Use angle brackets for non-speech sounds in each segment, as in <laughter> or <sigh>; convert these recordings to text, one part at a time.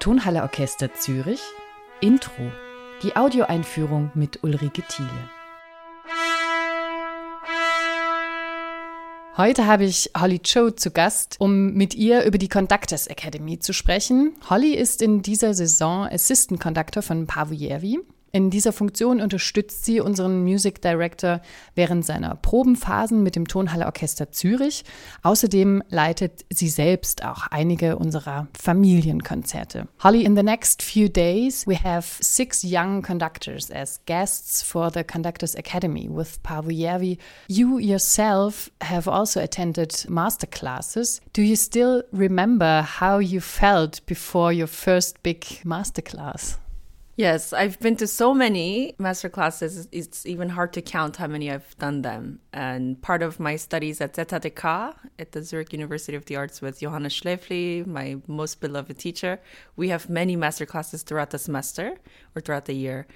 Tonhalle Orchester Zürich Intro. Die Audioeinführung mit Ulrike Thiele. Heute habe ich Holly Cho zu Gast, um mit ihr über die Conductors Academy zu sprechen. Holly ist in dieser Saison Assistant Conductor von Paavo Järvi in dieser Funktion unterstützt sie unseren Music Director während seiner Probenphasen mit dem Tonhalle Orchester Zürich. Außerdem leitet sie selbst auch einige unserer Familienkonzerte. Holly, in the next few days we have six young conductors as guests for the Conductors Academy with Paavo Järvi. You yourself have also attended master classes. Do you still remember how you felt before your first big master class? Yes, I've been to so many master classes. It's even hard to count how many I've done them. And part of my studies at Zeta ZHDK at the Zurich University of the Arts with Johannes Schläfli, my most beloved teacher, we have many master classes throughout the semester or throughout the year.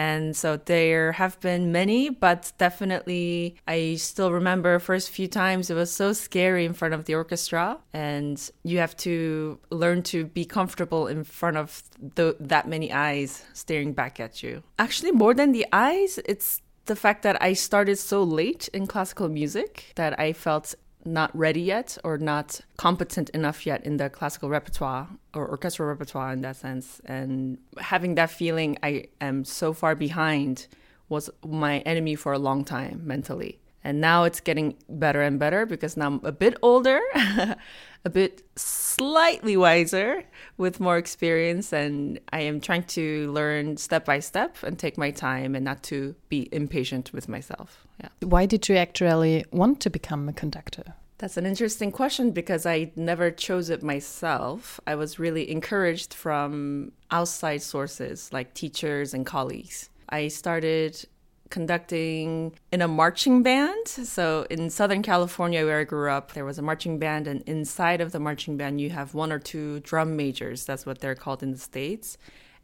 And so there have been many, but definitely I still remember first few times it was so scary in front of the orchestra and you have to learn to be comfortable in front of the, that many eyes staring back at you. Actually more than the eyes, it's the fact that I started so late in classical music that I felt not ready yet or not competent enough yet in the classical repertoire or orchestral repertoire in that sense. And having that feeling I am so far behind was my enemy for a long time mentally. And now it's getting better and better because now I'm a bit older, <laughs> a bit slightly wiser with more experience. And I am trying to learn step by step and take my time and not to be impatient with myself. Yeah. Why did you actually want to become a conductor? That's an interesting question because I never chose it myself. I was really encouraged from outside sources like teachers and colleagues. I started conducting in a marching band. So in Southern California, where I grew up, there was a marching band, and inside of the marching band, you have one or two drum majors. That's what they're called in the States.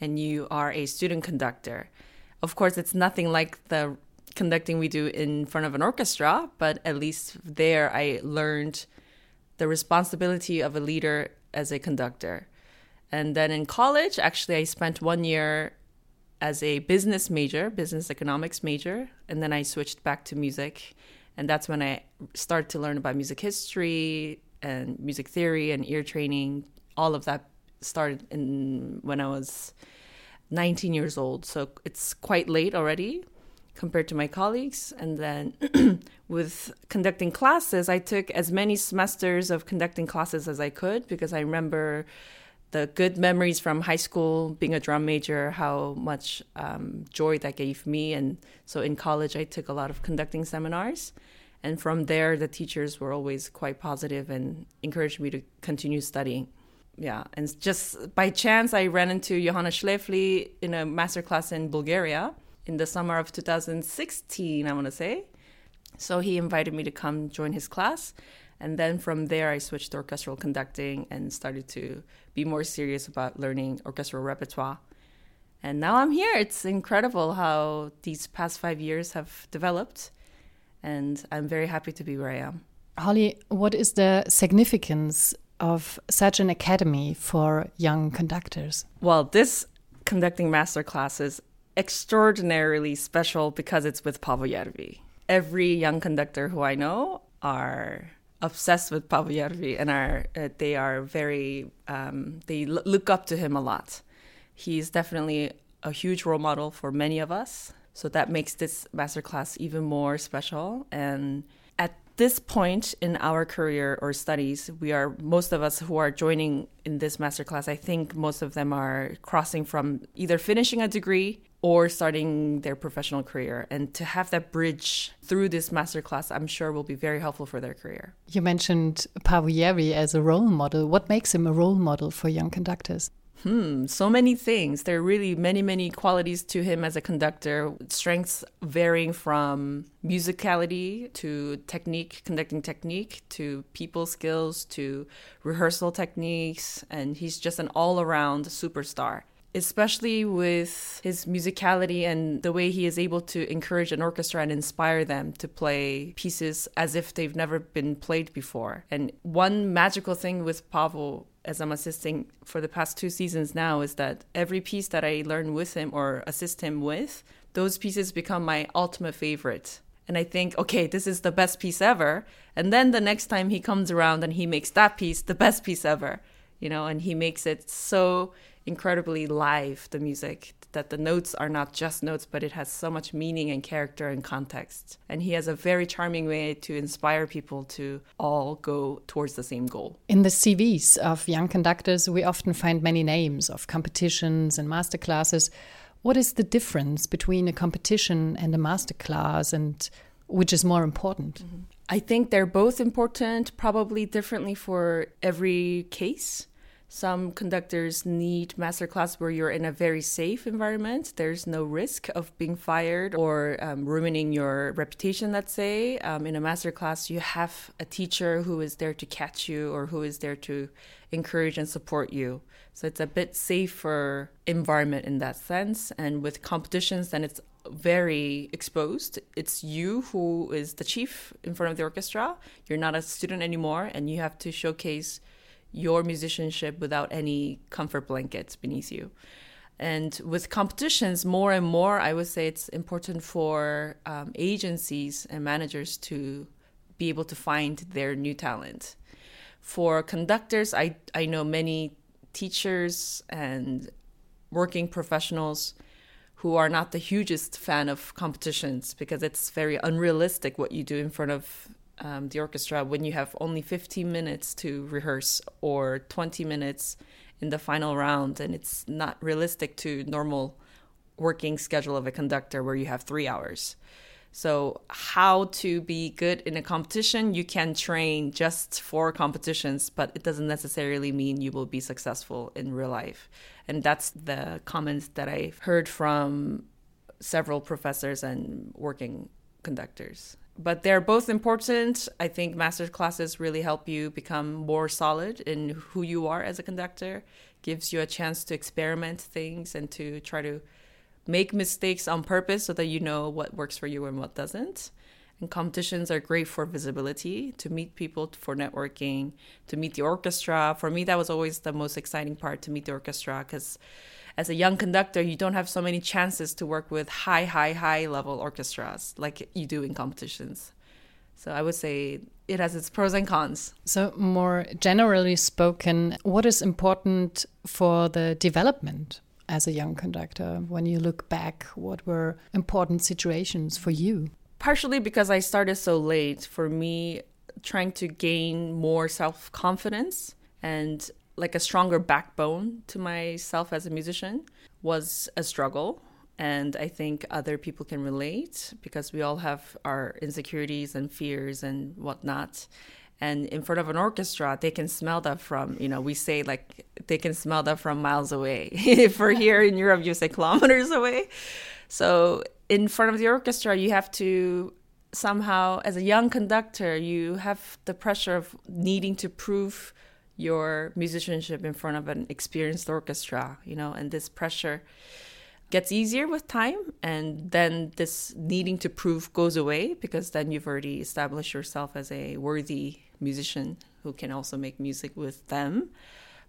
And you are a student conductor. Of course, it's nothing like the conducting we do in front of an orchestra, but at least there I learned the responsibility of a leader as a conductor. And then in college, actually, I spent one year as a business major, business economics major, and then I switched back to music. And that's when I started to learn about music history and music theory and ear training. All of that started in when I was 19 years old. So it's quite late already compared to my colleagues. And then <clears throat> with conducting classes, I took as many semesters of conducting classes as I could because I remember the good memories from high school, being a drum major, how much um, joy that gave me. And so in college, I took a lot of conducting seminars. And from there, the teachers were always quite positive and encouraged me to continue studying. Yeah, and just by chance, I ran into Johannes Schläfli in a master class in Bulgaria in the summer of 2016, I want to say. So he invited me to come join his class. And then from there, I switched to orchestral conducting and started to be more serious about learning orchestral repertoire. And now I'm here. It's incredible how these past five years have developed. And I'm very happy to be where I am. Holly, what is the significance of such an academy for young conductors? Well, this conducting master class is extraordinarily special because it's with Paavo Järvi. Every young conductor who I know are obsessed with Paavo Järvi and are uh, they are very um, they l- look up to him a lot. He's definitely a huge role model for many of us. So that makes this masterclass even more special. And at this point in our career or studies, we are most of us who are joining in this masterclass. I think most of them are crossing from either finishing a degree or starting their professional career. And to have that bridge through this masterclass, I'm sure will be very helpful for their career. You mentioned Paavo Järvi as a role model. What makes him a role model for young conductors? Hmm, so many things. There are really many, many qualities to him as a conductor. Strengths varying from musicality to technique, conducting technique, to people skills, to rehearsal techniques. And he's just an all around superstar especially with his musicality and the way he is able to encourage an orchestra and inspire them to play pieces as if they've never been played before. And one magical thing with Paavo as I'm assisting for the past two seasons now is that every piece that I learn with him or assist him with, those pieces become my ultimate favorite. And I think, okay, this is the best piece ever. And then the next time he comes around and he makes that piece the best piece ever, you know, and he makes it so incredibly live, the music, that the notes are not just notes, but it has so much meaning and character and context. And he has a very charming way to inspire people to all go towards the same goal. In the CVs of young conductors, we often find many names of competitions and master classes. What is the difference between a competition and a master class, and which is more important? Mm -hmm. I think they're both important, probably differently for every case. Some conductors need masterclass where you're in a very safe environment. There's no risk of being fired or um, ruining your reputation, let's say. Um, in a masterclass, you have a teacher who is there to catch you or who is there to encourage and support you. So it's a bit safer environment in that sense. And with competitions, then it's very exposed. It's you who is the chief in front of the orchestra. You're not a student anymore, and you have to showcase your musicianship without any comfort blankets beneath you. And with competitions, more and more, I would say it's important for um, agencies and managers to be able to find their new talent. For conductors, I, I know many teachers and working professionals who are not the hugest fan of competitions because it's very unrealistic what you do in front of um, the orchestra when you have only 15 minutes to rehearse or 20 minutes in the final round and it's not realistic to normal working schedule of a conductor where you have three hours. So how to be good in a competition you can train just for competitions but it doesn't necessarily mean you will be successful in real life. And that's the comments that i've heard from several professors and working conductors but they're both important. I think master classes really help you become more solid in who you are as a conductor, gives you a chance to experiment things and to try to make mistakes on purpose so that you know what works for you and what doesn't. And competitions are great for visibility, to meet people, for networking, to meet the orchestra. For me, that was always the most exciting part to meet the orchestra because as a young conductor, you don't have so many chances to work with high, high, high level orchestras like you do in competitions. So I would say it has its pros and cons. So, more generally spoken, what is important for the development as a young conductor? When you look back, what were important situations for you? Partially because I started so late. For me, trying to gain more self confidence and like a stronger backbone to myself as a musician was a struggle and I think other people can relate because we all have our insecurities and fears and whatnot. And in front of an orchestra, they can smell that from, you know, we say like they can smell that from miles away. <laughs> if we're here in Europe, you say kilometers away. So in front of the orchestra, you have to somehow, as a young conductor, you have the pressure of needing to prove your musicianship in front of an experienced orchestra, you know, and this pressure gets easier with time and then this needing to prove goes away because then you've already established yourself as a worthy musician who can also make music with them.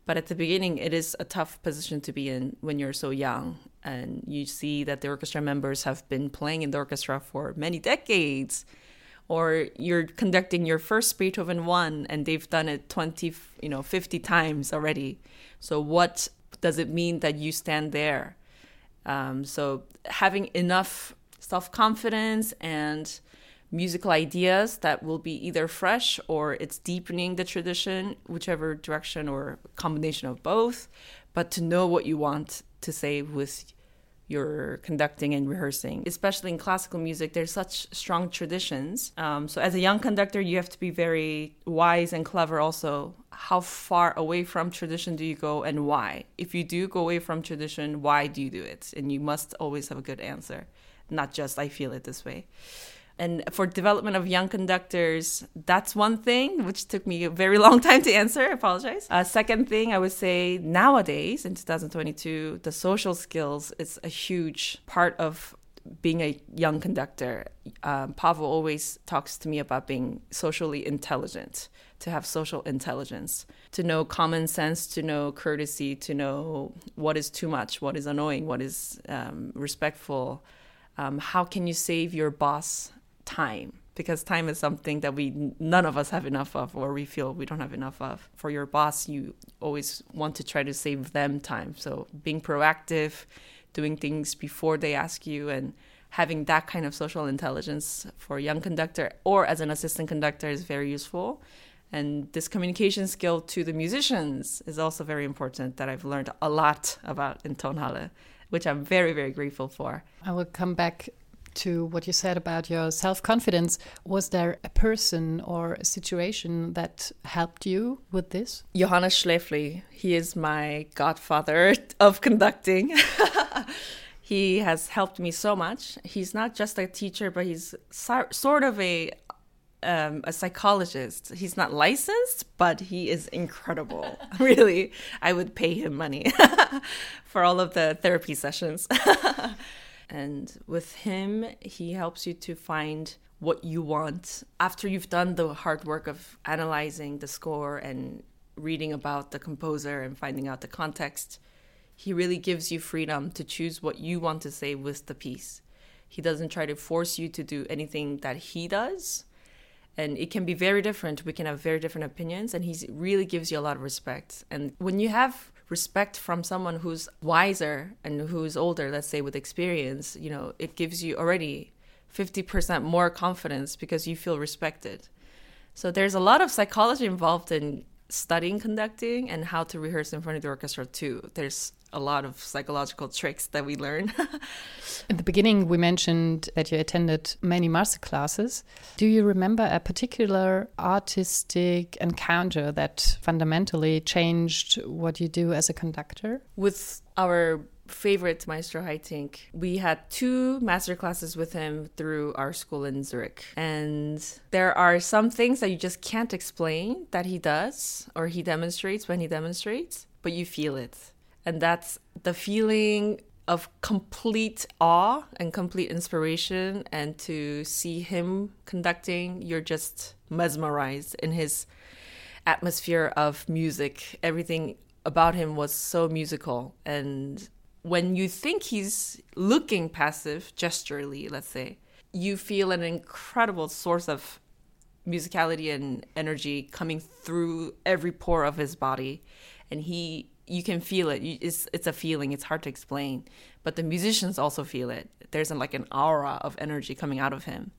But at the beginning, it is a tough position to be in when you're so young. And you see that the orchestra members have been playing in the orchestra for many decades or you're conducting your first Beethoven 1 and they've done it 20, you know, 50 times already. So what does it mean that you stand there? Um, so having enough self-confidence and musical ideas that will be either fresh or it's deepening the tradition, whichever direction or combination of both, but to know what you want to say with you're conducting and rehearsing. Especially in classical music, there's such strong traditions. Um, so as a young conductor, you have to be very wise and clever also. How far away from tradition do you go and why? If you do go away from tradition, why do you do it? And you must always have a good answer, not just I feel it this way. And for development of young conductors, that's one thing, which took me a very long <laughs> time to answer. I apologize. Uh, second thing, I would say nowadays in 2022, the social skills is a huge part of being a young conductor, um, Paavo always talks to me about being socially intelligent, to have social intelligence, to know common sense, to know courtesy, to know what is too much, what is annoying, what is um, respectful. Um, how can you save your boss time? Because time is something that we none of us have enough of, or we feel we don't have enough of. For your boss, you always want to try to save them time. So being proactive doing things before they ask you and having that kind of social intelligence for a young conductor or as an assistant conductor is very useful and this communication skill to the musicians is also very important that i've learned a lot about in tonhalle which i'm very very grateful for i will come back to what you said about your self confidence. Was there a person or a situation that helped you with this? Johannes Schläfli. He is my godfather <laughs> of conducting. <laughs> he has helped me so much. He's not just a teacher, but he's so, sort of a um, a psychologist. He's not licensed, but he is incredible. <laughs> really, I would pay him money for all of the therapy sessions. And with him, he helps you to find what you want after you've done the hard work of analyzing the score and reading about the composer and finding out the context. He really gives you freedom to choose what you want to say with the piece. He doesn't try to force you to do anything that he does. And it can be very different. We can have very different opinions, and he really gives you a lot of respect. And when you have respect from someone who's wiser and who's older, let's say with experience, you know, it gives you already 50% more confidence because you feel respected. So there's a lot of psychology involved in studying conducting and how to rehearse in front of the orchestra too. There's a lot of psychological tricks that we learn. <laughs> In the beginning, we mentioned that you attended many master classes. Do you remember a particular artistic encounter that fundamentally changed what you do as a conductor? With our favorite Maestro Haitink, we had two master classes with him through our school in Zurich. And there are some things that you just can't explain that he does or he demonstrates when he demonstrates, but you feel it and that's the feeling of complete awe and complete inspiration and to see him conducting you're just mesmerized in his atmosphere of music. Everything about him was so musical. And when you think he's looking passive gesturally let's say you feel an incredible source of musicality and energy coming through every pore of his body. And he you can feel it. It's it's a feeling. It's hard to explain, but the musicians also feel it. There's like an aura of energy coming out of him,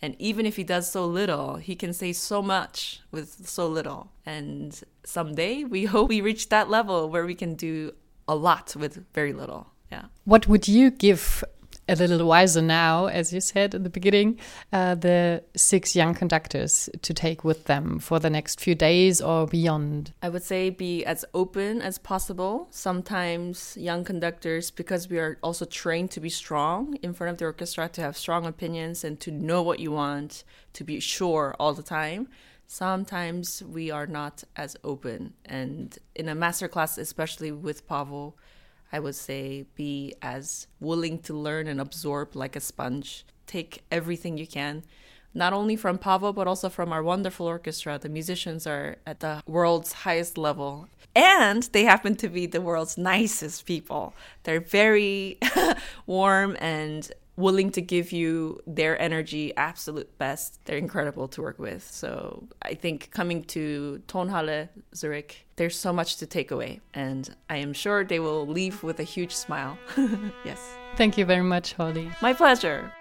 and even if he does so little, he can say so much with so little. And someday we <laughs> hope we reach that level where we can do a lot with very little. Yeah. What would you give a little wiser now, as you said in the beginning, uh, the six young conductors to take with them for the next few days or beyond? I would say be as open as possible. Sometimes young conductors, because we are also trained to be strong in front of the orchestra, to have strong opinions and to know what you want, to be sure all the time. Sometimes we are not as open. And in a master class, especially with Paavo, I would say be as willing to learn and absorb like a sponge. Take everything you can, not only from Paavo, but also from our wonderful orchestra. The musicians are at the world's highest level. And they happen to be the world's nicest people. They're very <laughs> warm and willing to give you their energy absolute best. They're incredible to work with. So i think coming to tonhalle zurich there's so much to take away. And i am sure they will leave with a huge smile. <laughs> Yes. Thank you very much holly. My pleasure